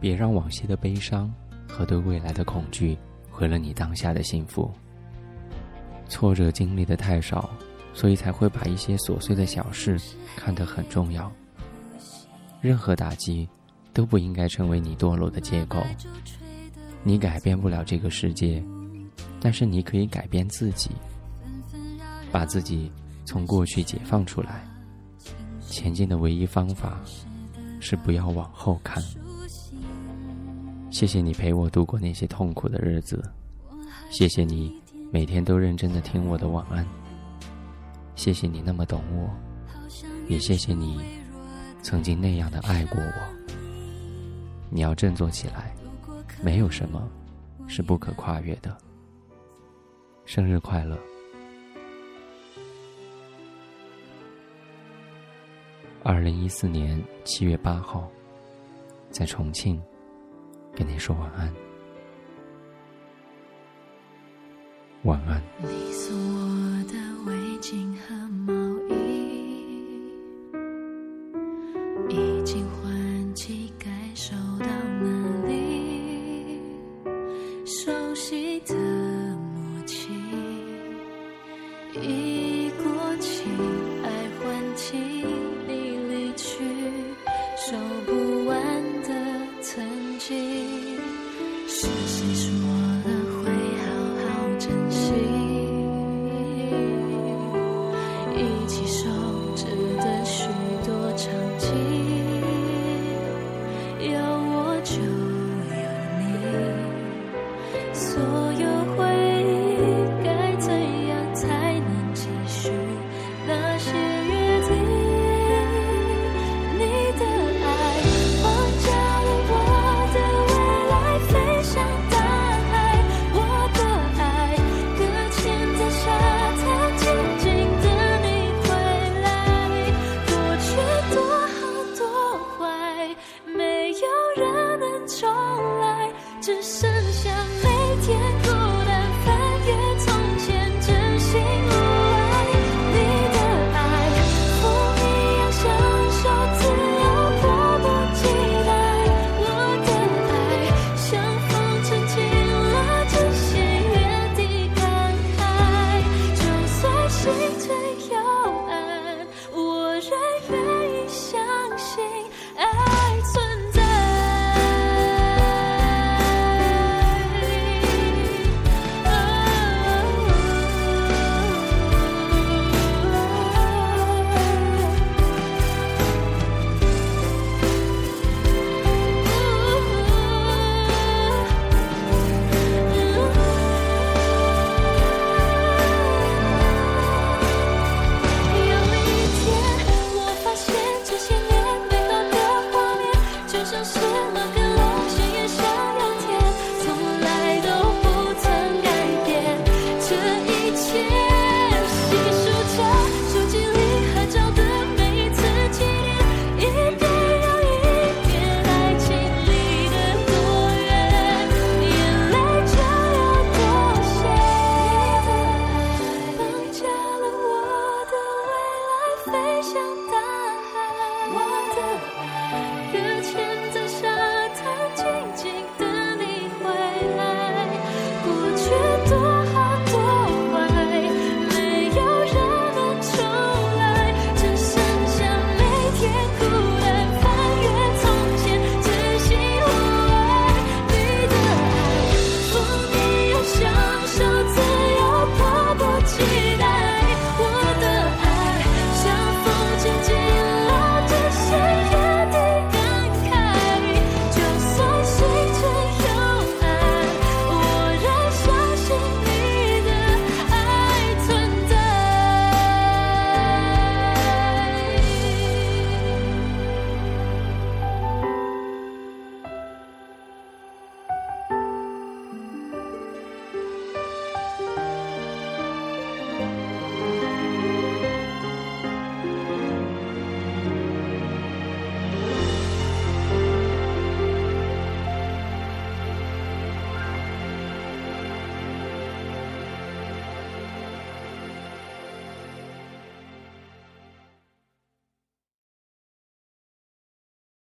别让往昔的悲伤和对未来的恐惧毁了你当下的幸福。挫折经历的太少，所以才会把一些琐碎的小事看得很重要。任何打击都不应该成为你堕落的借口。你改变不了这个世界，但是你可以改变自己，把自己从过去解放出来。前进的唯一方法是不要往后看。谢谢你陪我度过那些痛苦的日子，谢谢你每天都认真的听我的晚安，谢谢你那么懂我，也谢谢你曾经那样的爱过我。你要振作起来。没有什么是不可跨越的。生日快乐！二零一四年七月八号，在重庆，跟你说晚安。晚安。你送我的围巾和毛